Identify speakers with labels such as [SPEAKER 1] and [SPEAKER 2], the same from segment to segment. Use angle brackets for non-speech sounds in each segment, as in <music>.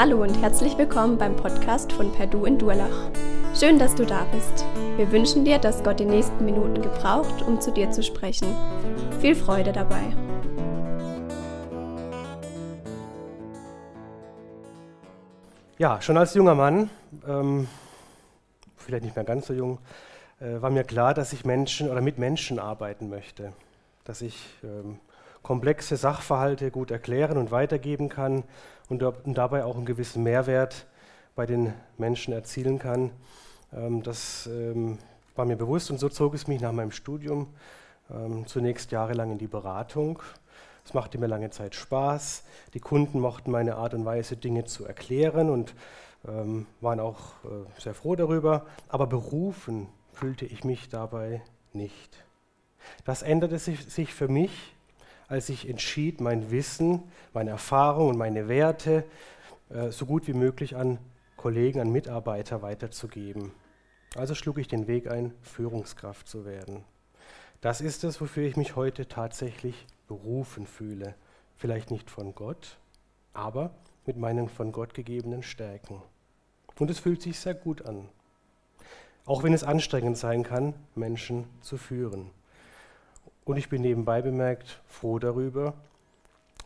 [SPEAKER 1] Hallo und herzlich willkommen beim Podcast von Perdu in Durlach. Schön, dass du da bist. Wir wünschen dir, dass Gott die nächsten Minuten gebraucht, um zu dir zu sprechen. Viel Freude dabei.
[SPEAKER 2] Ja, schon als junger Mann, ähm, vielleicht nicht mehr ganz so jung, äh, war mir klar, dass ich Menschen oder mit Menschen arbeiten möchte. Dass ich ähm, komplexe Sachverhalte gut erklären und weitergeben kann und, dabei auch einen gewissen Mehrwert bei den Menschen erzielen kann. Ähm, das ähm, war mir bewusst und so zog es mich nach meinem Studium ähm, zunächst jahrelang in die Beratung. Es machte mir lange Zeit Spaß. Die Kunden mochten meine Art und Weise, Dinge zu erklären und waren auch äh, sehr froh darüber. Aber berufen fühlte ich mich dabei nicht. Das änderte sich für mich als ich entschied, mein Wissen, meine Erfahrung und meine Werte äh, so gut wie möglich an Kollegen, an Mitarbeiter weiterzugeben. Also schlug ich den Weg ein, Führungskraft zu werden. Das ist es, wofür ich mich heute tatsächlich berufen fühle. Vielleicht nicht von Gott, aber mit meinen von Gott gegebenen Stärken. Und es fühlt sich sehr gut an. Auch wenn es anstrengend sein kann, Menschen zu führen. Und ich bin nebenbei bemerkt froh darüber,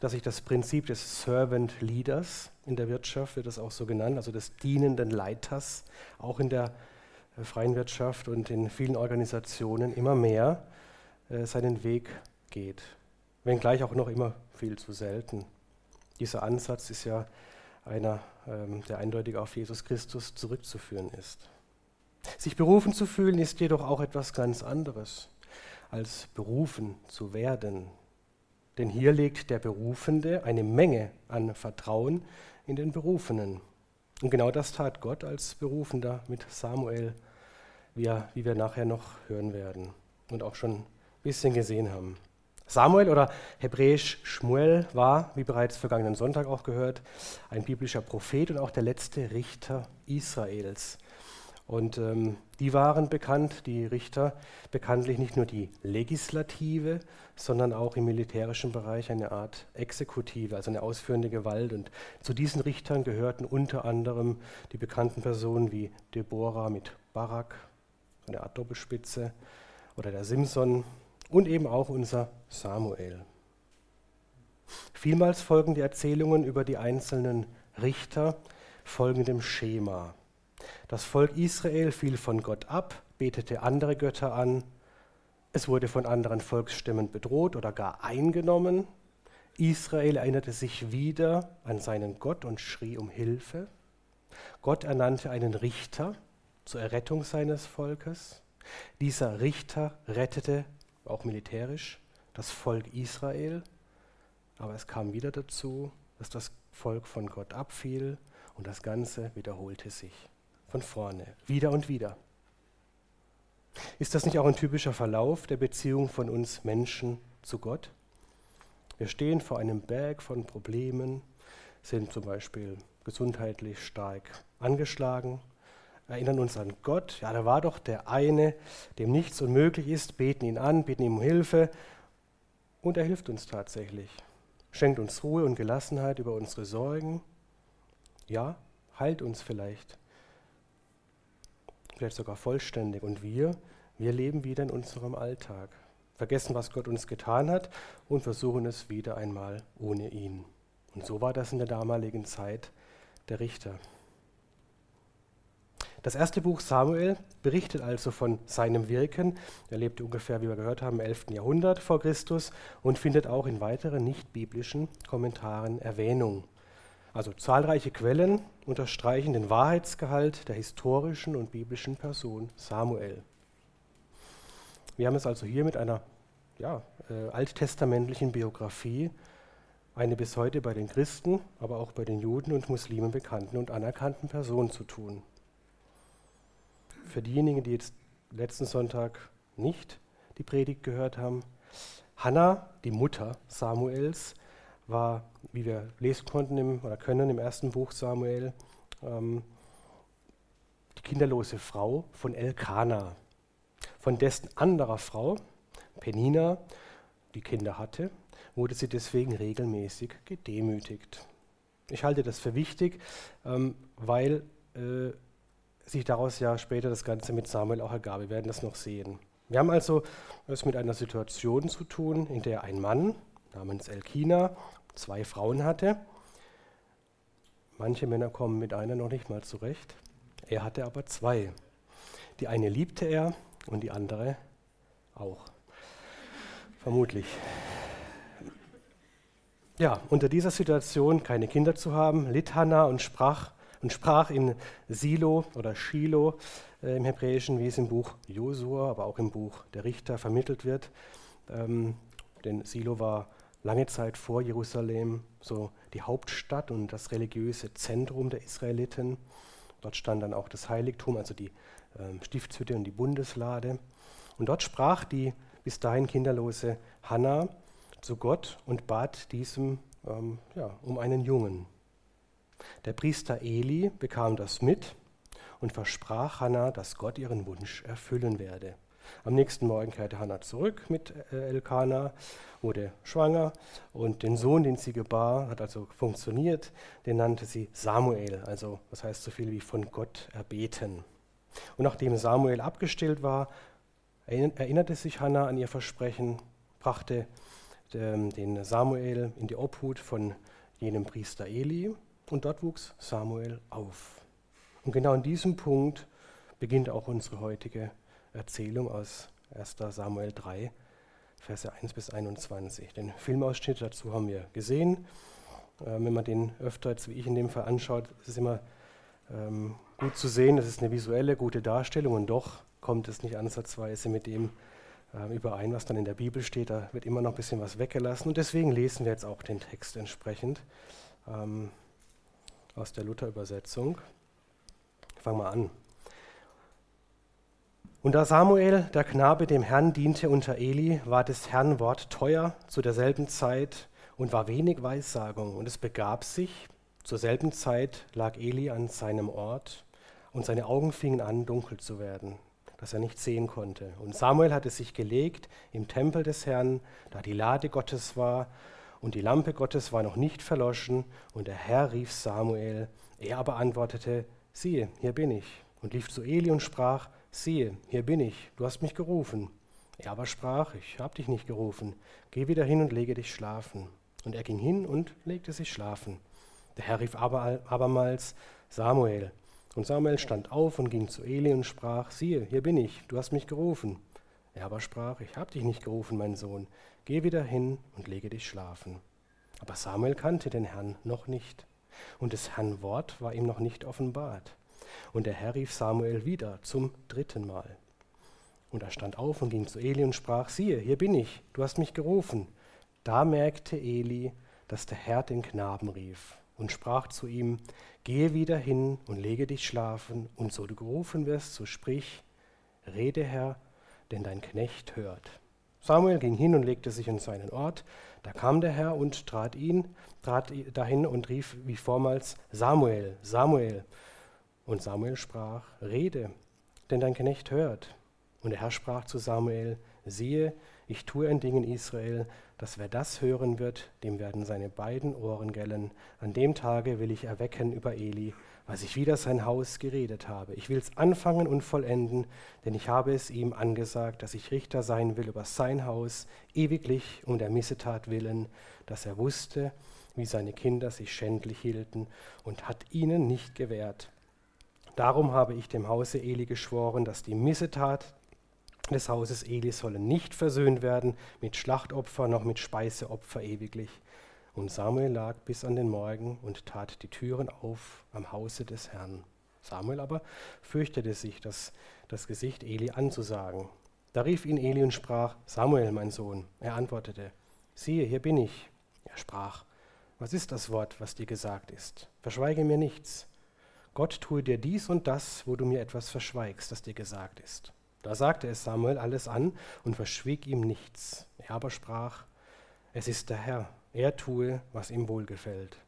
[SPEAKER 2] dass ich das Prinzip des Servant Leaders in der Wirtschaft, wird das auch so genannt, also des dienenden Leiters, auch in der äh, freien Wirtschaft und in vielen Organisationen immer mehr äh, seinen Weg geht. Wenngleich auch noch immer viel zu selten. Dieser Ansatz ist ja einer, ähm, der eindeutig auf Jesus Christus zurückzuführen ist. Sich berufen zu fühlen ist jedoch auch etwas ganz anderes als berufen zu werden. Denn hier legt der Berufende eine Menge an Vertrauen in den Berufenen. Und genau das tat Gott als Berufender mit Samuel, wie, er, wie wir nachher noch hören werden und auch schon ein bisschen gesehen haben. Samuel oder hebräisch Shmuel war, wie bereits vergangenen Sonntag auch gehört, ein biblischer Prophet und auch der letzte Richter Israels. Und ähm, die waren bekannt, die Richter, bekanntlich nicht nur die Legislative, sondern auch im militärischen Bereich eine Art Exekutive, also eine ausführende Gewalt. Und zu diesen Richtern gehörten unter anderem die bekannten Personen wie Deborah mit Barak, eine Art Doppelspitze, oder der Simson und eben auch unser Samuel. Vielmals folgen die Erzählungen über die einzelnen Richter folgendem Schema. Das Volk Israel fiel von Gott ab, betete andere Götter an. Es wurde von anderen Volksstämmen bedroht oder gar eingenommen. Israel erinnerte sich wieder an seinen Gott und schrie um Hilfe. Gott ernannte einen Richter zur Errettung seines Volkes. Dieser Richter rettete, auch militärisch, das Volk Israel. Aber es kam wieder dazu, dass das Volk von Gott abfiel und das Ganze wiederholte sich von vorne, wieder und wieder. Ist das nicht auch ein typischer Verlauf der Beziehung von uns Menschen zu Gott? Wir stehen vor einem Berg von Problemen, sind zum Beispiel gesundheitlich stark angeschlagen, erinnern uns an Gott. Ja, da war doch der eine, dem nichts unmöglich ist, beten ihn an, beten ihm um Hilfe und er hilft uns tatsächlich. Schenkt uns Ruhe und Gelassenheit über unsere Sorgen. Ja, heilt uns vielleicht vielleicht sogar vollständig. Und wir, wir leben wieder in unserem Alltag, vergessen, was Gott uns getan hat und versuchen es wieder einmal ohne ihn. Und so war das in der damaligen Zeit der Richter. Das erste Buch Samuel berichtet also von seinem Wirken. Er lebte ungefähr, wie wir gehört haben, im 11. Jahrhundert vor Christus und findet auch in weiteren nicht-biblischen Kommentaren Erwähnung. Also zahlreiche Quellen unterstreichen den Wahrheitsgehalt der historischen und biblischen Person Samuel. Wir haben es also hier mit einer ja, äh, alttestamentlichen Biografie, eine bis heute bei den Christen, aber auch bei den Juden und Muslimen bekannten und anerkannten Person zu tun. Für diejenigen, die jetzt letzten Sonntag nicht die Predigt gehört haben, Hannah, die Mutter Samuels, war, wie wir lesen konnten im, oder können im ersten Buch Samuel, ähm, die kinderlose Frau von Elkanah, von dessen anderer Frau, Penina, die Kinder hatte, wurde sie deswegen regelmäßig gedemütigt. Ich halte das für wichtig, ähm, weil äh, sich daraus ja später das Ganze mit Samuel auch ergab. Wir werden das noch sehen. Wir haben also es mit einer Situation zu tun, in der ein Mann namens Elkina zwei Frauen hatte. Manche Männer kommen mit einer noch nicht mal zurecht. Er hatte aber zwei. Die eine liebte er und die andere auch. Vermutlich. Ja, unter dieser Situation keine Kinder zu haben, litt Hannah und sprach, und sprach in Silo oder Shiloh äh, im Hebräischen, wie es im Buch Josua, aber auch im Buch der Richter vermittelt wird. Ähm, denn Silo war lange Zeit vor Jerusalem so die Hauptstadt und das religiöse Zentrum der Israeliten. Dort stand dann auch das Heiligtum, also die äh, Stiftshütte und die Bundeslade. Und dort sprach die bis dahin kinderlose Hannah zu Gott und bat diesem ähm, ja, um einen Jungen. Der Priester Eli bekam das mit und versprach Hannah, dass Gott ihren Wunsch erfüllen werde. Am nächsten Morgen kehrte Hannah zurück mit äh, Elkanah, wurde schwanger und den Sohn, den sie gebar, hat also funktioniert, den nannte sie Samuel, also das heißt so viel wie von Gott erbeten. Und nachdem Samuel abgestillt war, erinnerte sich Hannah an ihr Versprechen, brachte ähm, den Samuel in die Obhut von jenem Priester Eli und dort wuchs Samuel auf. Und genau an diesem Punkt beginnt auch unsere heutige Erzählung aus 1. Samuel 3, Verse 1 bis 21. Den Filmausschnitt dazu haben wir gesehen. Ähm, wenn man den öfter, jetzt wie ich in dem Fall, anschaut, ist es immer ähm, gut zu sehen, es ist eine visuelle, gute Darstellung und doch kommt es nicht ansatzweise mit dem äh, überein, was dann in der Bibel steht. Da wird immer noch ein bisschen was weggelassen und deswegen lesen wir jetzt auch den Text entsprechend ähm, aus der Luther-Übersetzung. Fangen wir an. Und da Samuel, der Knabe, dem Herrn diente unter Eli, war des Herrn Wort teuer zu derselben Zeit und war wenig Weissagung. Und es begab sich, zur selben Zeit lag Eli an seinem Ort und seine Augen fingen an, dunkel zu werden, dass er nicht sehen konnte. Und Samuel hatte sich gelegt im Tempel des Herrn, da die Lade Gottes war, und die Lampe Gottes war noch nicht verloschen, und der Herr rief Samuel. Er aber antwortete, siehe, hier bin ich, und lief zu Eli und sprach, siehe, hier bin ich, du hast mich gerufen. Er aber sprach, ich habe dich nicht gerufen, geh wieder hin und lege dich schlafen. Und er ging hin und legte sich schlafen. Der Herr rief aber, abermals, Samuel. Und Samuel stand auf und ging zu Eli und sprach, siehe, hier bin ich, du hast mich gerufen. Er aber sprach, ich habe dich nicht gerufen, mein Sohn, geh wieder hin und lege dich schlafen. Aber Samuel kannte den Herrn noch nicht, und des Herrn Wort war ihm noch nicht offenbart. Und der Herr rief Samuel wieder zum dritten Mal. Und er stand auf und ging zu Eli und sprach, siehe, hier bin ich, du hast mich gerufen. Da merkte Eli, dass der Herr den Knaben rief und sprach zu ihm, gehe wieder hin und lege dich schlafen, und so du gerufen wirst, so sprich, rede Herr, denn dein Knecht hört. Samuel ging hin und legte sich an seinen Ort. Da kam der Herr und trat ihn, trat dahin und rief wie vormals, Samuel, Samuel. Und Samuel sprach, Rede, denn dein Knecht hört. Und der Herr sprach zu Samuel, siehe, ich tue ein Ding in Israel, dass wer das hören wird, dem werden seine beiden Ohren gellen. An dem Tage will ich erwecken über Eli, was ich wieder sein Haus geredet habe. Ich will es anfangen und vollenden, denn ich habe es ihm angesagt, dass ich Richter sein will über sein Haus, ewiglich um der Missetat willen, dass er wusste, wie seine Kinder sich schändlich hielten und hat ihnen nicht gewährt. Darum habe ich dem Hause Eli geschworen, dass die Missetat des Hauses Eli solle nicht versöhnt werden mit Schlachtopfer noch mit Speiseopfer ewiglich. Und Samuel lag bis an den Morgen und tat die Türen auf am Hause des Herrn. Samuel aber fürchtete sich, das, das Gesicht Eli anzusagen. Da rief ihn Eli und sprach, Samuel, mein Sohn. Er antwortete, siehe, hier bin ich. Er sprach, was ist das Wort, was dir gesagt ist? Verschweige mir nichts. Gott tue dir dies und das, wo du mir etwas verschweigst, das dir gesagt ist. Da sagte es Samuel alles an und verschwieg ihm nichts. Er aber sprach, es ist der Herr, er tue, was ihm wohlgefällt.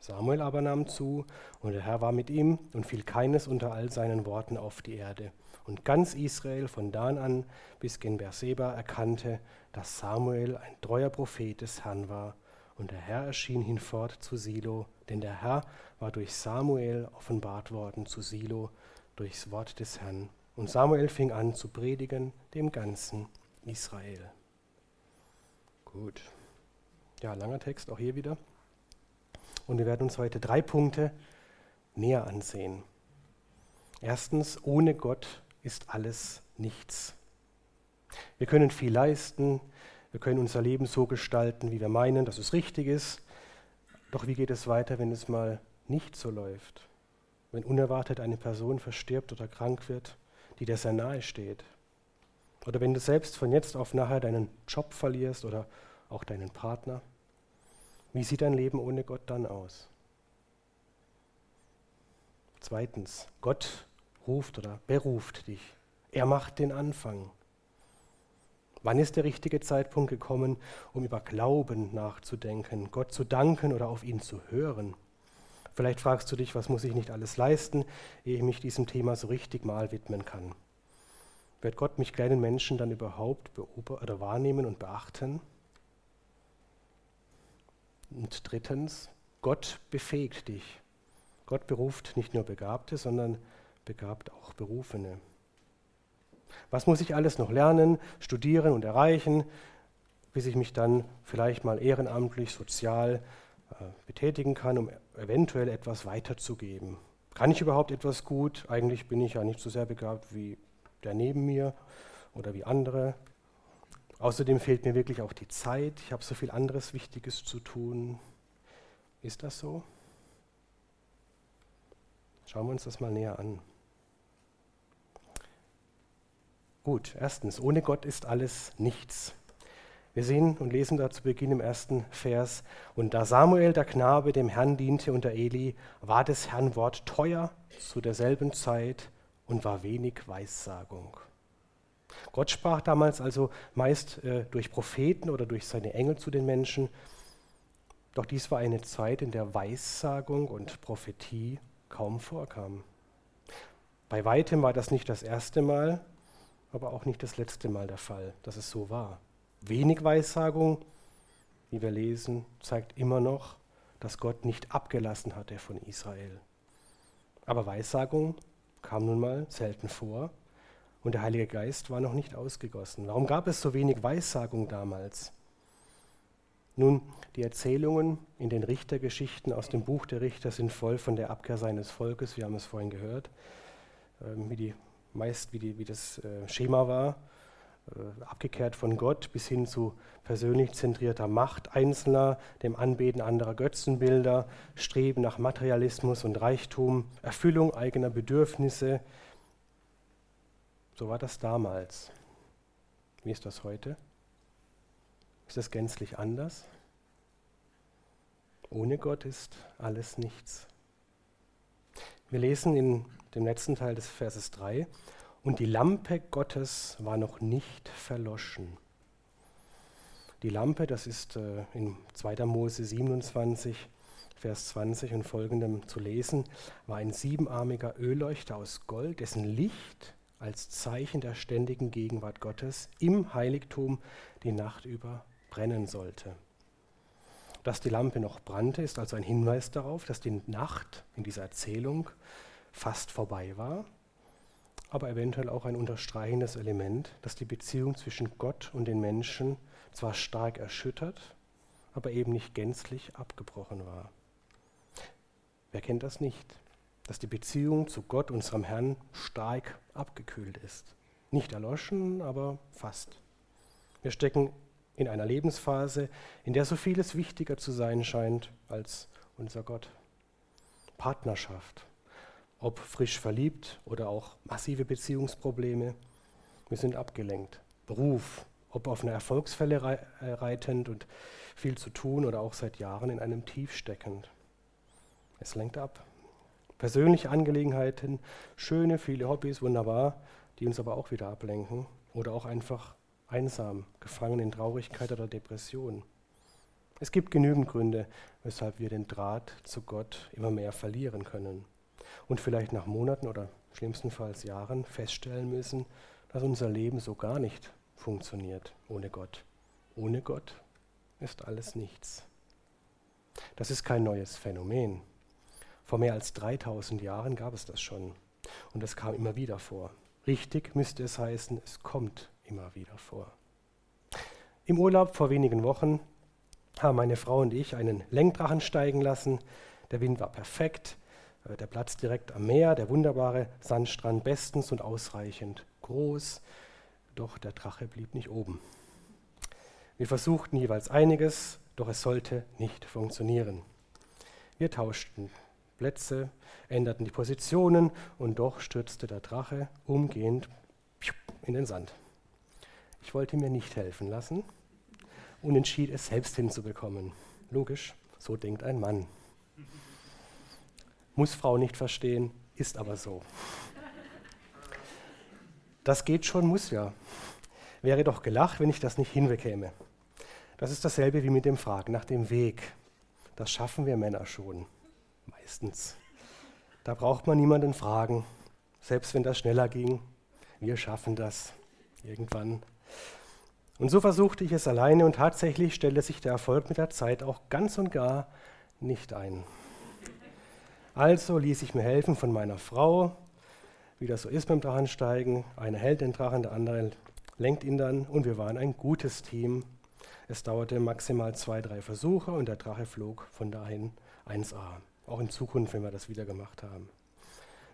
[SPEAKER 2] Samuel aber nahm zu, und der Herr war mit ihm, und fiel keines unter all seinen Worten auf die Erde. Und ganz Israel von Dan an bis gen Beerseba erkannte, dass Samuel ein treuer Prophet des Herrn war. Und der Herr erschien hinfort zu Silo, denn der Herr war durch Samuel offenbart worden zu Silo durchs Wort des Herrn. Und Samuel fing an zu predigen dem ganzen Israel. Gut. Ja, langer Text, auch hier wieder. Und wir werden uns heute drei Punkte näher ansehen. Erstens, ohne Gott ist alles nichts. Wir können viel leisten, wir können unser Leben so gestalten, wie wir meinen, dass es richtig ist. Doch wie geht es weiter, wenn es mal nicht so läuft? Wenn unerwartet eine Person verstirbt oder krank wird, die dir sehr nahe steht? Oder wenn du selbst von jetzt auf nachher deinen Job verlierst oder auch deinen Partner? Wie sieht dein Leben ohne Gott dann aus? Zweitens, Gott ruft oder beruft dich. Er macht den Anfang. Wann ist der richtige Zeitpunkt gekommen, um über Glauben nachzudenken, Gott zu danken oder auf ihn zu hören? Vielleicht fragst du dich, was muss ich nicht alles leisten, ehe ich mich diesem Thema so richtig mal widmen kann? Wird Gott mich kleinen Menschen dann überhaupt oder wahrnehmen und beachten? Und drittens, Gott befähigt dich. Gott beruft nicht nur Begabte, sondern begabt auch Berufene. Was muss ich alles noch lernen, studieren und erreichen, bis ich mich dann vielleicht mal ehrenamtlich, sozial äh, betätigen kann, um eventuell etwas weiterzugeben? Kann ich überhaupt etwas gut? Eigentlich bin ich ja nicht so sehr begabt wie der neben mir oder wie andere. Außerdem fehlt mir wirklich auch die Zeit. Ich habe so viel anderes Wichtiges zu tun. Ist das so? Schauen wir uns das mal näher an. Gut, erstens, ohne Gott ist alles nichts. Wir sehen und lesen da zu Beginn im ersten Vers, und da Samuel, der Knabe, dem Herrn diente unter Eli, war des Herrn Wort teuer zu derselben Zeit und war wenig Weissagung. Gott sprach damals also meist äh, durch Propheten oder durch seine Engel zu den Menschen. Doch dies war eine Zeit, in der Weissagung und Prophetie kaum vorkamen. Bei weitem war das nicht das erste Mal, aber auch nicht das letzte Mal der Fall, dass es so war. Wenig Weissagung, wie wir lesen, zeigt immer noch, dass Gott nicht abgelassen hatte von Israel. Aber Weissagung kam nun mal selten vor und der Heilige Geist war noch nicht ausgegossen. Warum gab es so wenig Weissagung damals? Nun, die Erzählungen in den Richtergeschichten aus dem Buch der Richter sind voll von der Abkehr seines Volkes, wir haben es vorhin gehört, ähm, wie die, meist wie, die, wie das äh, Schema war, äh, abgekehrt von Gott bis hin zu persönlich zentrierter Macht Einzelner, dem Anbeten anderer Götzenbilder, Streben nach Materialismus und Reichtum, Erfüllung eigener Bedürfnisse, so war das damals. Wie ist das heute? Ist das gänzlich anders? Ohne Gott ist alles nichts. Wir lesen in dem letzten Teil des Verses 3, und die Lampe Gottes war noch nicht verloschen. Die Lampe, das ist äh, in 2. Mose 27, Vers 20 und folgendem zu lesen, war ein siebenarmiger Ölleuchter aus Gold, dessen Licht als Zeichen der ständigen Gegenwart Gottes im Heiligtum die Nacht über brennen sollte. Dass die Lampe noch brannte, ist also ein Hinweis darauf, dass die Nacht in dieser Erzählung fast vorbei war, aber eventuell auch ein unterstreichendes Element, dass die Beziehung zwischen Gott und den Menschen zwar stark erschüttert, aber eben nicht gänzlich abgebrochen war. Wer kennt das nicht? dass die Beziehung zu Gott, unserem Herrn, stark abgekühlt ist. Nicht erloschen, aber fast. Wir stecken in einer Lebensphase, in der so vieles wichtiger zu sein scheint als unser Gott. Partnerschaft, ob frisch verliebt oder auch massive Beziehungsprobleme, wir sind abgelenkt. Beruf, ob auf einer Erfolgsfälle äh, reitend und viel zu tun oder auch seit Jahren in einem Tief steckend. Es lenkt ab persönliche Angelegenheiten, schöne, viele Hobbys, wunderbar, die uns aber auch wieder ablenken oder auch einfach einsam, gefangen in Traurigkeit oder Depression. Es gibt genügend Gründe, weshalb wir den Draht zu Gott immer mehr verlieren können und vielleicht nach Monaten oder schlimmstenfalls Jahren feststellen müssen, dass unser Leben so gar nicht funktioniert ohne Gott. Ohne Gott ist alles nichts. Das ist kein neues Phänomen. Vor mehr als 3000 Jahren gab es das schon. Und es kam immer wieder vor. Richtig müsste es heißen, es kommt immer wieder vor. Im Urlaub vor wenigen Wochen haben meine Frau und ich einen Lenkdrachen steigen lassen. Der Wind war perfekt, äh, der Platz direkt am Meer, der wunderbare Sandstrand bestens und ausreichend groß, doch der Drache blieb nicht oben. Wir versuchten jeweils einiges, doch es sollte nicht funktionieren. Wir tauschten Plätze, änderten die Positionen und doch stürzte der Drache umgehend in den Sand. Ich wollte mir nicht helfen lassen und entschied es selbst hinzubekommen. Logisch, so denkt ein Mann. Muss Frau nicht verstehen, ist aber so. Das geht schon, muss ja. Wäre doch gelacht, wenn ich das nicht hinbekäme. Das ist dasselbe wie mit dem Fragen nach dem Weg. Das schaffen wir Männer schon. Meistens. Da braucht man niemanden fragen. Selbst wenn das schneller ging. Wir schaffen das. Irgendwann. Und so versuchte ich es alleine und tatsächlich stellte sich der Erfolg mit der Zeit auch ganz und gar nicht ein. Also ließ ich mir helfen von meiner Frau, wie das so ist beim Drachensteigen. Einer hält den Drachen, der andere lenkt ihn dann und wir waren ein gutes Team. Es dauerte maximal zwei, drei Versuche und der Drache flog von dahin 1a. Auch in Zukunft, wenn wir das wieder gemacht haben.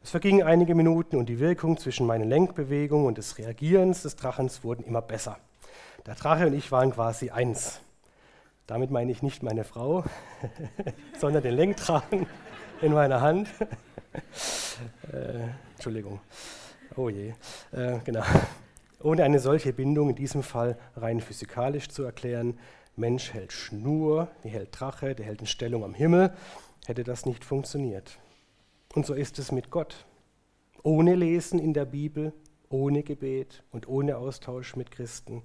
[SPEAKER 2] Es vergingen einige Minuten und die Wirkung zwischen meinen Lenkbewegungen und des Reagierens des Drachens wurden immer besser. Der Drache und ich waren quasi eins. Damit meine ich nicht meine Frau, <laughs> sondern den Lenkdrachen in meiner Hand. <laughs> äh, Entschuldigung. Oh je. Äh, genau. Ohne eine solche Bindung, in diesem Fall rein physikalisch zu erklären, Mensch hält Schnur, die hält Drache, der hält in Stellung am Himmel, hätte das nicht funktioniert. Und so ist es mit Gott. Ohne Lesen in der Bibel, ohne Gebet und ohne Austausch mit Christen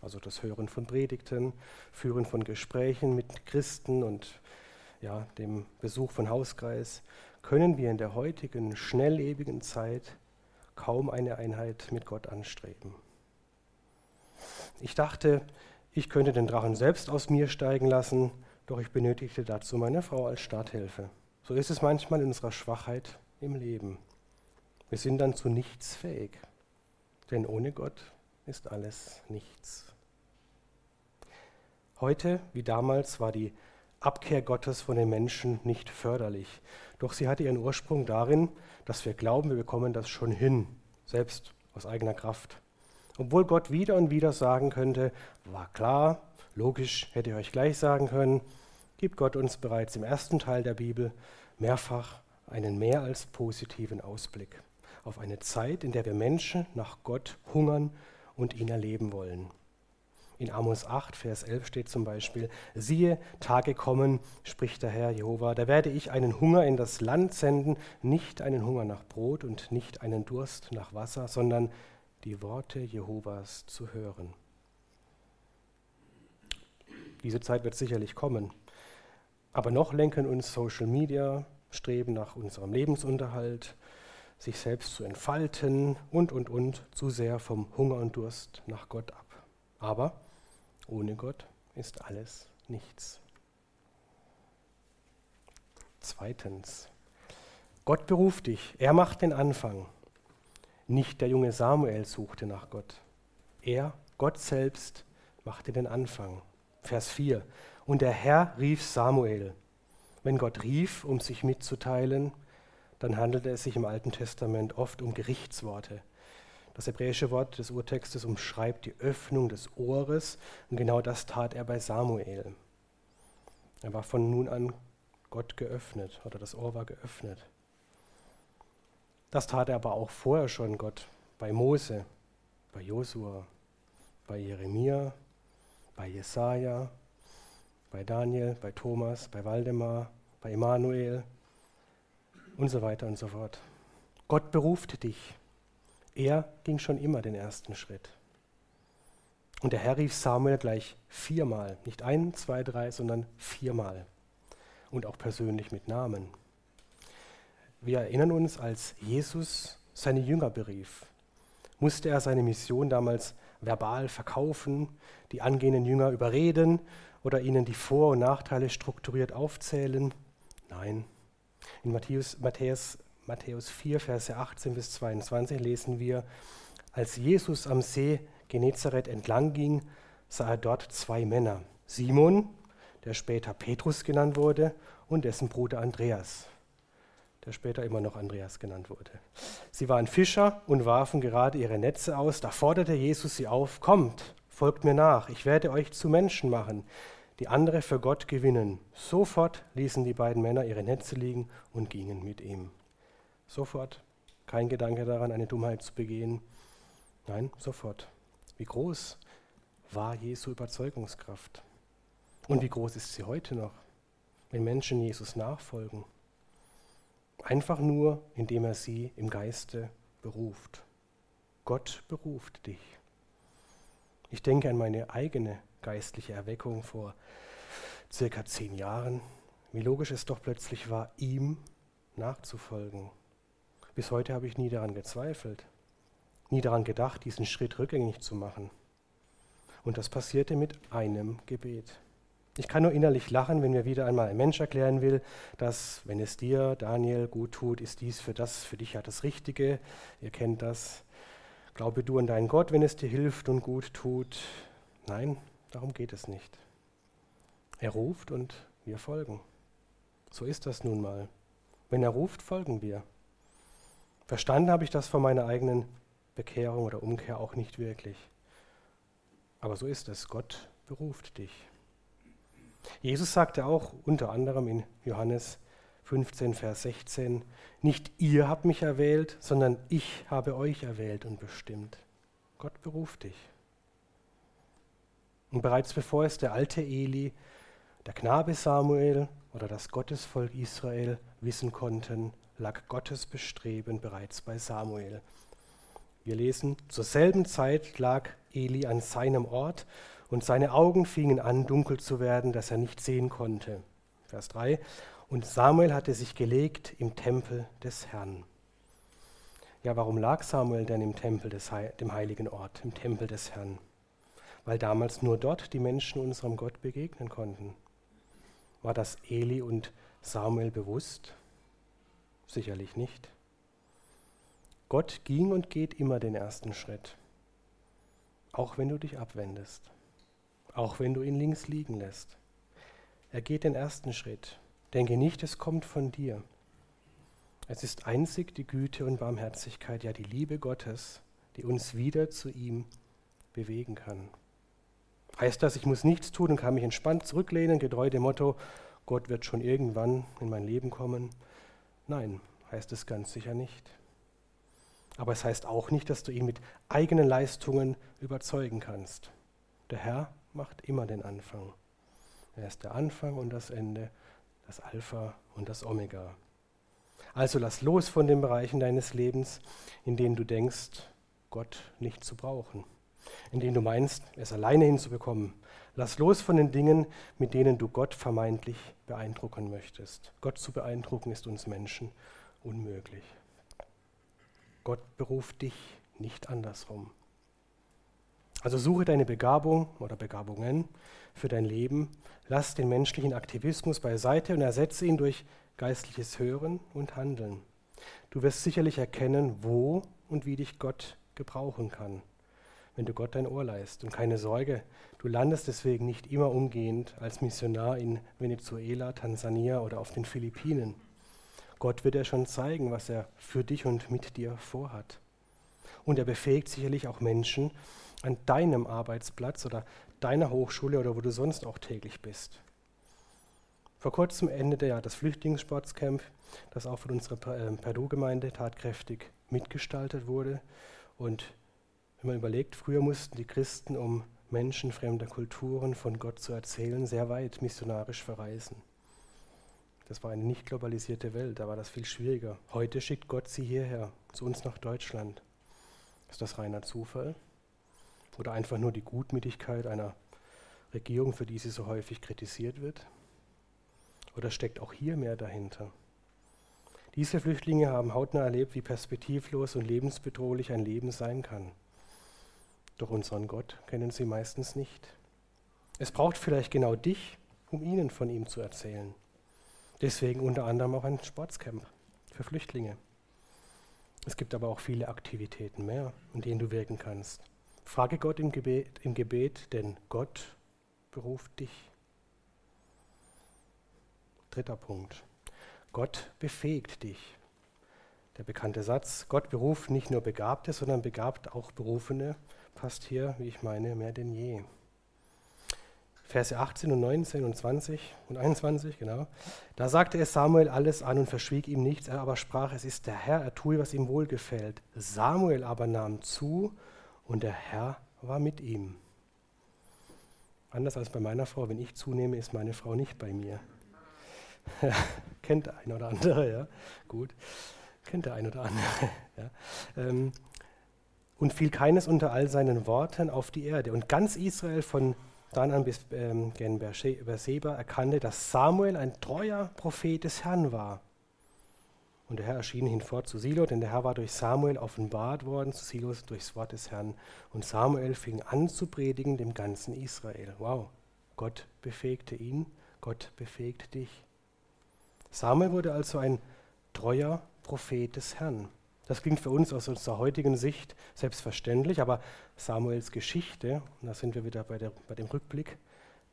[SPEAKER 2] also das Hören von Predigten, Führen von Gesprächen mit Christen und ja, dem Besuch von Hauskreis, können wir in der heutigen schnelllebigen Zeit kaum eine Einheit mit Gott anstreben. Ich dachte, ich könnte den Drachen selbst aus mir steigen lassen, doch ich benötigte dazu meine Frau als Starthilfe. So ist es manchmal in unserer Schwachheit im Leben. Wir sind dann zu nichts fähig, denn ohne Gott ist alles nichts. Heute wie damals war die Abkehr Gottes von den Menschen nicht förderlich. Doch sie hatte ihren Ursprung darin, dass wir glauben, wir bekommen das schon hin, selbst aus eigener Kraft. Obwohl Gott wieder und wieder sagen könnte, war klar, logisch, hätte ich euch gleich sagen können, gibt Gott uns bereits im ersten Teil der Bibel mehrfach einen mehr als positiven Ausblick auf eine Zeit, in der wir Menschen nach Gott hungern und ihn erleben wollen. In Amos 8, Vers 11 steht zum Beispiel, siehe, Tage kommen, spricht der Herr Jehova, da werde ich einen Hunger in das Land senden, nicht einen Hunger nach Brot und nicht einen Durst nach Wasser, sondern die Worte Jehovas zu hören. Diese Zeit wird sicherlich kommen. Aber noch lenken uns Social Media, Streben nach unserem Lebensunterhalt, sich selbst zu entfalten und, und, und zu sehr vom Hunger und Durst nach Gott ab. Aber ohne Gott ist alles nichts. Zweitens, Gott beruft dich, er macht den Anfang. Nicht der junge Samuel suchte nach Gott. Er, Gott selbst, machte den Anfang. Vers 4. Und der Herr rief Samuel. Wenn Gott rief, um sich mitzuteilen, dann handelte es sich im Alten Testament oft um Gerichtsworte. Das hebräische Wort des Urtextes umschreibt die Öffnung des Ohres und genau das tat er bei Samuel. Er war von nun an Gott geöffnet oder das Ohr war geöffnet. Das tat er aber auch vorher schon Gott bei Mose, bei Josua, bei Jeremia, bei Jesaja, bei Daniel, bei Thomas, bei Waldemar, bei Emanuel und so weiter und so fort. Gott beruft dich. Er ging schon immer den ersten Schritt. Und der Herr rief Samuel gleich viermal, nicht ein, zwei, drei, sondern viermal. Und auch persönlich mit Namen. Wir erinnern uns, als Jesus seine Jünger berief, musste er seine Mission damals verbal verkaufen, die angehenden Jünger überreden oder ihnen die Vor- und Nachteile strukturiert aufzählen. Nein. In Matthäus, Matthäus, Matthäus 4, Verse 18 bis 22 lesen wir, als Jesus am See Genezareth entlang ging, sah er dort zwei Männer. Simon, der später Petrus genannt wurde, und dessen Bruder Andreas, der später immer noch Andreas genannt wurde. Sie waren Fischer und warfen gerade ihre Netze aus. Da forderte Jesus sie auf, kommt, folgt mir nach, ich werde euch zu Menschen machen, die andere für Gott gewinnen. Sofort ließen die beiden Männer ihre Netze liegen und gingen mit ihm. Sofort, kein Gedanke daran, eine Dummheit zu begehen. Nein, sofort. Wie groß war Jesu Überzeugungskraft? Und wie groß ist sie heute noch, wenn Menschen Jesus nachfolgen? Einfach nur, indem er sie im Geiste beruft. Gott beruft dich. Ich denke an meine eigene geistliche Erweckung vor circa zehn Jahren, wie logisch es doch plötzlich war, ihm nachzufolgen. Bis heute habe ich nie daran gezweifelt, nie daran gedacht, diesen Schritt rückgängig zu machen. Und das passierte mit einem Gebet. Ich kann nur innerlich lachen, wenn mir wieder einmal ein Mensch erklären will, dass, wenn es dir, Daniel, gut tut, ist dies für das, für dich ja das Richtige. Ihr kennt das. Glaube du an deinen Gott, wenn es dir hilft und gut tut. Nein, darum geht es nicht. Er ruft und wir folgen. So ist das nun mal. Wenn er ruft, folgen wir. Verstanden habe ich das von meiner eigenen Bekehrung oder Umkehr auch nicht wirklich. Aber so ist es. Gott beruft dich. Jesus sagte auch unter anderem in Johannes 15, Vers 16, nicht ihr habt mich erwählt, sondern ich habe euch erwählt und bestimmt. Gott beruft dich. Und bereits bevor es der alte Eli, der Knabe Samuel oder das Gottesvolk Israel wissen konnten, lag Gottes Bestreben bereits bei Samuel. Wir lesen, zur selben Zeit lag Eli an seinem Ort und seine Augen fingen an, dunkel zu werden, dass er nicht sehen konnte. Vers 3. Und Samuel hatte sich gelegt im Tempel des Herrn. Ja, warum lag Samuel denn im Tempel des dem heiligen Ort, im Tempel des Herrn? Weil damals nur dort die Menschen unserem Gott begegnen konnten. War das Eli und Samuel bewusst? Sicherlich nicht. Gott ging und geht immer den ersten Schritt, auch wenn du dich abwendest auch wenn du ihn links liegen lässt. Er geht den ersten Schritt. Denke nicht, es kommt von dir. Es ist einzig die Güte und Barmherzigkeit, ja die Liebe Gottes, die uns wieder zu ihm bewegen kann. Heißt das, ich muss nichts tun und kann mich entspannt zurücklehnen, getreu dem Motto, Gott wird schon irgendwann in mein Leben kommen? Nein, heißt es ganz sicher nicht. Aber es heißt auch nicht, dass du ihn mit eigenen Leistungen überzeugen kannst. Der Herr macht immer den Anfang. Er ist der Anfang und das Ende, das Alpha und das Omega. Also lass los von den Bereichen deines Lebens, in denen du denkst, Gott nicht zu brauchen, in denen du meinst, es alleine hinzubekommen. Lass los von den Dingen, mit denen du Gott vermeintlich beeindrucken möchtest. Gott zu beeindrucken ist uns Menschen unmöglich. Gott beruft dich nicht andersrum. Also suche deine Begabung oder Begabungen für dein Leben, lass den menschlichen Aktivismus beiseite und ersetze ihn durch geistliches Hören und Handeln. Du wirst sicherlich erkennen, wo und wie dich Gott gebrauchen kann, wenn du Gott dein Ohr leist. Und keine Sorge, du landest deswegen nicht immer umgehend als Missionar in Venezuela, Tansania oder auf den Philippinen. Gott wird dir schon zeigen, was er für dich und mit dir vorhat. Und er befähigt sicherlich auch Menschen, an deinem Arbeitsplatz oder deiner Hochschule oder wo du sonst auch täglich bist. Vor kurzem endete ja das Flüchtlingssportscamp, das auch von unserer äh, Perdu-Gemeinde tatkräftig mitgestaltet wurde. Und wenn man überlegt, früher mussten die Christen, um Menschen fremder Kulturen von Gott zu erzählen, sehr weit missionarisch verreisen. Das war eine nicht globalisierte Welt, da war das viel schwieriger. Heute schickt Gott sie hierher, zu uns nach Deutschland. Ist das reiner Zufall? Oder einfach nur die Gutmütigkeit einer Regierung, für die sie so häufig kritisiert wird? Oder steckt auch hier mehr dahinter? Diese Flüchtlinge haben hautnah erlebt, wie perspektivlos und lebensbedrohlich ein Leben sein kann. Doch unseren Gott kennen sie meistens nicht. Es braucht vielleicht genau dich, um ihnen von ihm zu erzählen. Deswegen unter anderem auch ein Sportscamp für Flüchtlinge. Es gibt aber auch viele Aktivitäten mehr, in denen du wirken kannst. Frage Gott im Gebet, im Gebet, denn Gott beruft dich. Dritter Punkt. Gott befähigt dich. Der bekannte Satz, Gott beruft nicht nur Begabte, sondern begabt auch Berufene, passt hier, wie ich meine, mehr denn je. Verse 18 und 19 und 20 und 21, genau. Da sagte es Samuel alles an und verschwieg ihm nichts, er aber sprach, es ist der Herr, er tue, was ihm wohlgefällt. Samuel aber nahm zu und der Herr war mit ihm. Anders als bei meiner Frau, wenn ich zunehme, ist meine Frau nicht bei mir. <laughs> Kennt der ein oder andere, ja. Gut. Kennt der ein oder andere. <laughs> ja. Ähm, und fiel keines unter all seinen Worten auf die Erde. Und ganz Israel von dann an bis ähm, gen Berseba erkannte, dass Samuel ein treuer Prophet des Herrn war. Und der Herr erschien hinfort zu Silo, denn der Herr war durch Samuel offenbart worden, zu Silo durchs Wort des Herrn. Und Samuel fing an zu predigen dem ganzen Israel. Wow, Gott befähigte ihn, Gott befähigt dich. Samuel wurde also ein treuer Prophet des Herrn. Das klingt für uns aus unserer heutigen Sicht selbstverständlich, aber Samuels Geschichte, und da sind wir wieder bei, der, bei dem Rückblick,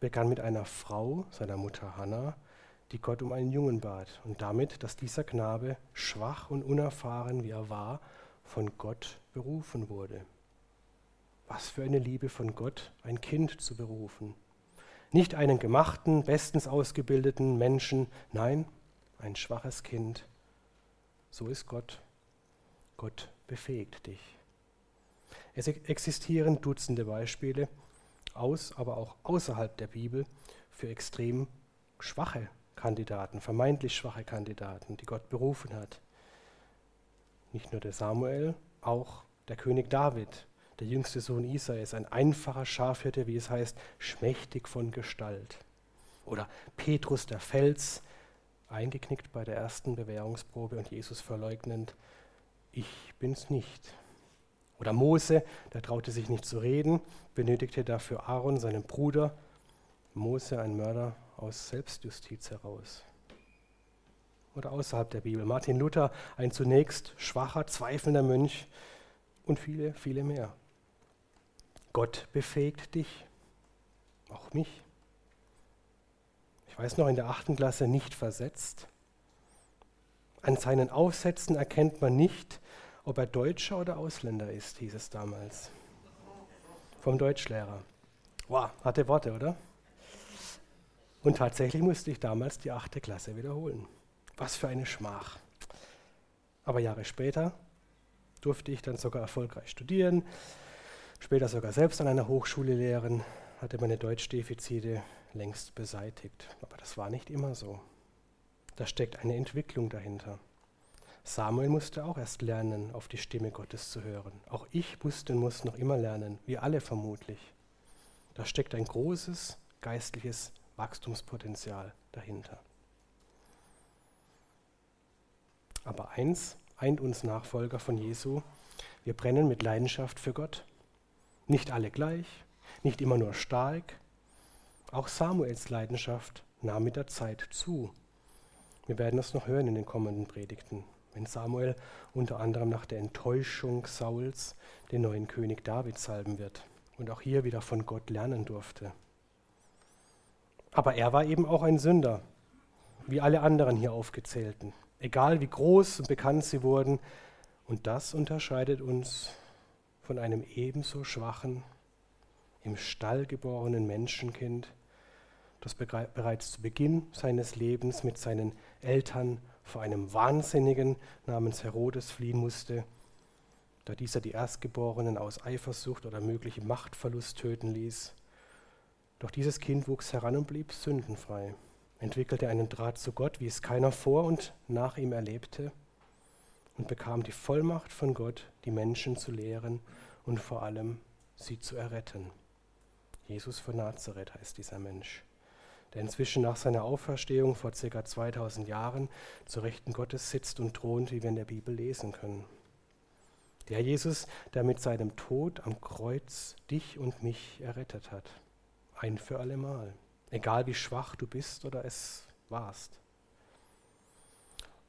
[SPEAKER 2] begann mit einer Frau, seiner Mutter Hannah, die Gott um einen Jungen bat und damit, dass dieser Knabe, schwach und unerfahren wie er war, von Gott berufen wurde. Was für eine Liebe von Gott, ein Kind zu berufen. Nicht einen gemachten, bestens ausgebildeten Menschen, nein, ein schwaches Kind. So ist Gott Gott befähigt dich. Es existieren Dutzende Beispiele aus, aber auch außerhalb der Bibel für extrem schwache Kandidaten, vermeintlich schwache Kandidaten, die Gott berufen hat. Nicht nur der Samuel, auch der König David, der jüngste Sohn Isais, ein einfacher Schafhirte, wie es heißt, schmächtig von Gestalt. Oder Petrus der Fels, eingeknickt bei der ersten Bewährungsprobe und Jesus verleugnend, ich bin's nicht. Oder Mose, der traute sich nicht zu reden, benötigte dafür Aaron, seinen Bruder. Mose, ein Mörder aus Selbstjustiz heraus. Oder außerhalb der Bibel. Martin Luther, ein zunächst schwacher, zweifelnder Mönch und viele, viele mehr. Gott befähigt dich, auch mich. Ich weiß noch, in der achten Klasse nicht versetzt. An seinen Aufsätzen erkennt man nicht, ob er Deutscher oder Ausländer ist, hieß es damals. Vom Deutschlehrer. Wow, hatte Worte, oder? Und tatsächlich musste ich damals die achte Klasse wiederholen. Was für eine Schmach. Aber Jahre später durfte ich dann sogar erfolgreich studieren, später sogar selbst an einer Hochschule lehren, hatte meine Deutschdefizite längst beseitigt. Aber das war nicht immer so. Da steckt eine Entwicklung dahinter. Samuel musste auch erst lernen, auf die Stimme Gottes zu hören. Auch ich musste und muss noch immer lernen, wir alle vermutlich. Da steckt ein großes geistliches Wachstumspotenzial dahinter. Aber eins eint uns Nachfolger von Jesu, wir brennen mit Leidenschaft für Gott. Nicht alle gleich, nicht immer nur stark. Auch Samuels Leidenschaft nahm mit der Zeit zu. Wir werden das noch hören in den kommenden Predigten wenn Samuel unter anderem nach der Enttäuschung Sauls den neuen König David salben wird und auch hier wieder von Gott lernen durfte. Aber er war eben auch ein Sünder, wie alle anderen hier aufgezählten, egal wie groß und bekannt sie wurden. Und das unterscheidet uns von einem ebenso schwachen, im Stall geborenen Menschenkind, das bereits zu Beginn seines Lebens mit seinen Eltern vor einem Wahnsinnigen namens Herodes fliehen musste, da dieser die Erstgeborenen aus Eifersucht oder möglichem Machtverlust töten ließ. Doch dieses Kind wuchs heran und blieb sündenfrei, entwickelte einen Draht zu Gott, wie es keiner vor und nach ihm erlebte, und bekam die Vollmacht von Gott, die Menschen zu lehren und vor allem sie zu erretten. Jesus von Nazareth heißt dieser Mensch der inzwischen nach seiner Auferstehung vor ca. 2000 Jahren zu Rechten Gottes sitzt und thront, wie wir in der Bibel lesen können. Der Jesus, der mit seinem Tod am Kreuz dich und mich errettet hat. Ein für allemal. Egal wie schwach du bist oder es warst.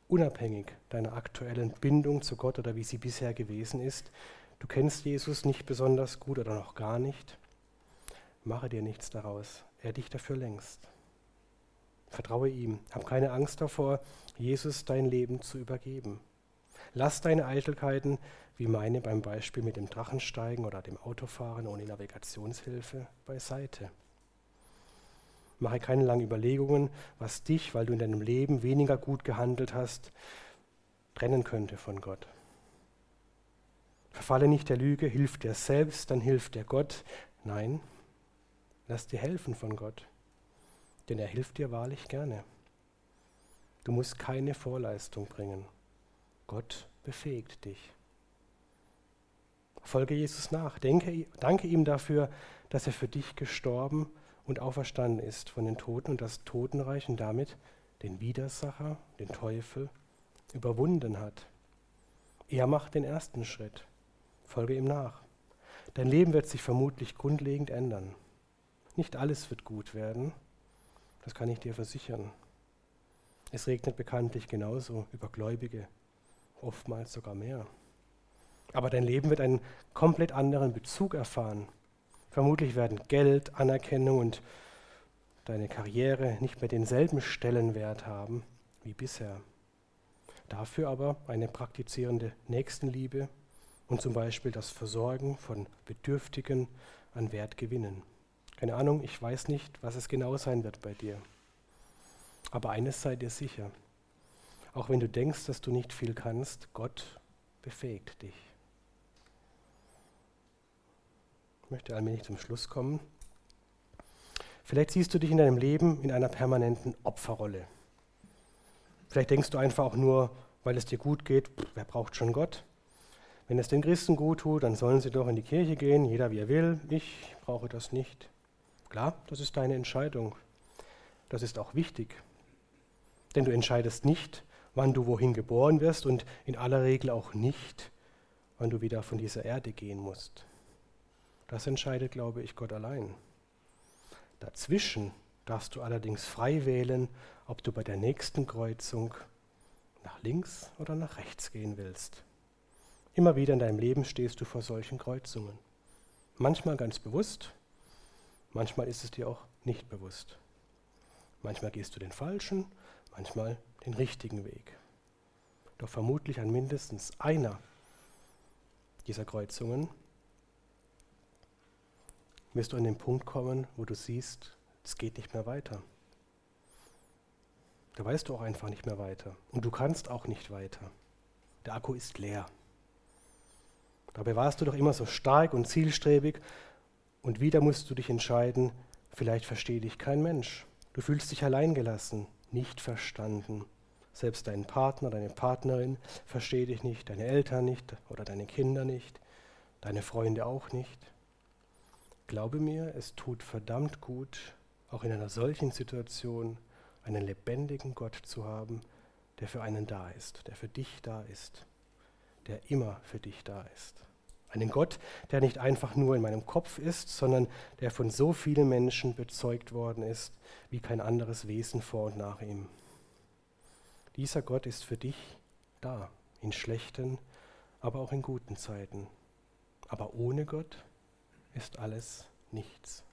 [SPEAKER 2] Unabhängig deiner aktuellen Bindung zu Gott oder wie sie bisher gewesen ist, du kennst Jesus nicht besonders gut oder noch gar nicht, mache dir nichts daraus. Er dich dafür längst. Vertraue ihm. Hab keine Angst davor, Jesus dein Leben zu übergeben. Lass deine Eitelkeiten, wie meine beim Beispiel mit dem Drachensteigen oder dem Autofahren ohne Navigationshilfe, beiseite. Mache keine langen Überlegungen, was dich, weil du in deinem Leben weniger gut gehandelt hast, trennen könnte von Gott. Verfalle nicht der Lüge, hilf dir selbst, dann hilft dir Gott. Nein, lass dir helfen von Gott, denn er hilft dir wahrlich gerne. Du musst keine Vorleistung bringen. Gott befähigt dich. Folge Jesus nach. Denke, danke ihm dafür, dass er für dich gestorben und auferstanden ist von den Toten und das Totenreich und damit den Widersacher, den Teufel, überwunden hat. Er macht den ersten Schritt. Folge ihm nach. Dein Leben wird sich vermutlich grundlegend ändern. Nicht alles wird gut werden, das kann ich dir versichern. Es regnet bekanntlich genauso über Gläubige, oftmals sogar mehr. Aber dein Leben wird einen komplett anderen Bezug erfahren. Vermutlich werden Geld, Anerkennung und deine Karriere nicht mehr denselben Stellenwert haben wie bisher. Dafür aber eine praktizierende Nächstenliebe und zum Beispiel das Versorgen von Bedürftigen an Wert gewinnen. Keine Ahnung, ich weiß nicht, was es genau sein wird bei dir. Aber eines sei dir sicher, auch wenn du denkst, dass du nicht viel kannst, Gott befähigt dich. Ich möchte allmählich zum Schluss kommen. Vielleicht siehst du dich in deinem Leben in einer permanenten Opferrolle. Vielleicht denkst du einfach auch nur, weil es dir gut geht, wer braucht schon Gott? Wenn es den Christen gut tut, dann sollen sie doch in die Kirche gehen, jeder wie er will. Ich brauche das nicht. Klar, das ist deine Entscheidung. Das ist auch wichtig. Denn du entscheidest nicht, wann du wohin geboren wirst und in aller Regel auch nicht, wann du wieder von dieser Erde gehen musst. Das entscheidet, glaube ich, Gott allein. Dazwischen darfst du allerdings frei wählen, ob du bei der nächsten Kreuzung nach links oder nach rechts gehen willst. Immer wieder in deinem Leben stehst du vor solchen Kreuzungen. Manchmal ganz bewusst, manchmal ist es dir auch nicht bewusst. Manchmal gehst du den falschen, manchmal den richtigen Weg. Doch vermutlich an mindestens einer dieser Kreuzungen wirst du an den Punkt kommen, wo du siehst, es geht nicht mehr weiter. Da weißt du auch einfach nicht mehr weiter. Und du kannst auch nicht weiter. Der Akku ist leer. Dabei warst du doch immer so stark und zielstrebig und wieder musst du dich entscheiden, vielleicht versteht dich kein Mensch. Du fühlst dich alleingelassen, nicht verstanden. Selbst dein Partner, deine Partnerin versteht dich nicht, deine Eltern nicht oder deine Kinder nicht, deine Freunde auch nicht. Glaube mir, es tut verdammt gut, auch in einer solchen Situation einen lebendigen Gott zu haben, der für einen da ist, der für dich da ist, der immer für dich da ist. Einen Gott, der nicht einfach nur in meinem Kopf ist, sondern der von so vielen Menschen bezeugt worden ist, wie kein anderes Wesen vor und nach ihm. Dieser Gott ist für dich da, in schlechten, aber auch in guten Zeiten. Aber ohne Gott ist alles nichts.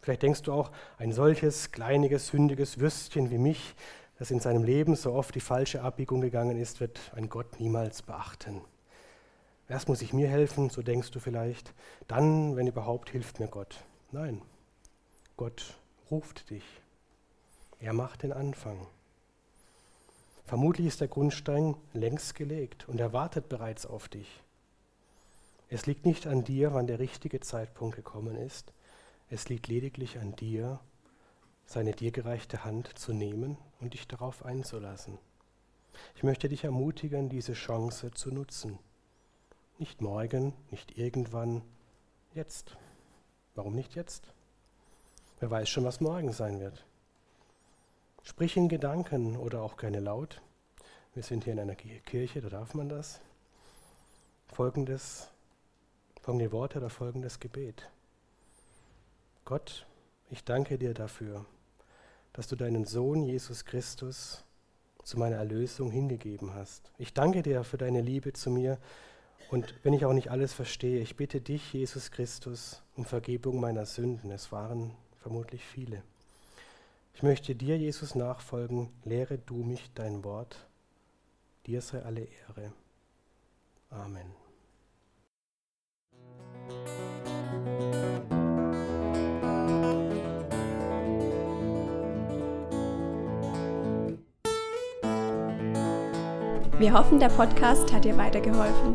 [SPEAKER 2] Vielleicht denkst du auch, ein solches kleiniges, sündiges Würstchen wie mich, das in seinem Leben so oft die falsche Abbiegung gegangen ist, wird ein Gott niemals beachten. Erst muss ich mir helfen, so denkst du vielleicht. Dann, wenn überhaupt, hilft mir Gott. Nein, Gott ruft dich. Er macht den Anfang. Vermutlich ist der Grundstein längst gelegt und er wartet bereits auf dich. Es liegt nicht an dir, wann der richtige Zeitpunkt gekommen ist. Es liegt lediglich an dir, seine dir gereichte Hand zu nehmen und dich darauf einzulassen. Ich möchte dich ermutigen, diese Chance zu nutzen. Nicht morgen, nicht irgendwann, jetzt. Warum nicht jetzt? Wer weiß schon, was morgen sein wird. Sprich in Gedanken oder auch gerne laut. Wir sind hier in einer Kirche, da darf man das. Folgendes folgende Worte oder folgendes Gebet. Gott, ich danke dir dafür, dass du deinen Sohn Jesus Christus zu meiner Erlösung hingegeben hast. Ich danke dir für deine Liebe zu mir und wenn ich auch nicht alles verstehe, ich bitte dich, Jesus Christus, um Vergebung meiner Sünden. Es waren vermutlich viele. Ich möchte dir, Jesus, nachfolgen. Lehre du mich dein Wort. Dir sei alle Ehre. Amen.
[SPEAKER 1] Wir hoffen, der Podcast hat dir weitergeholfen.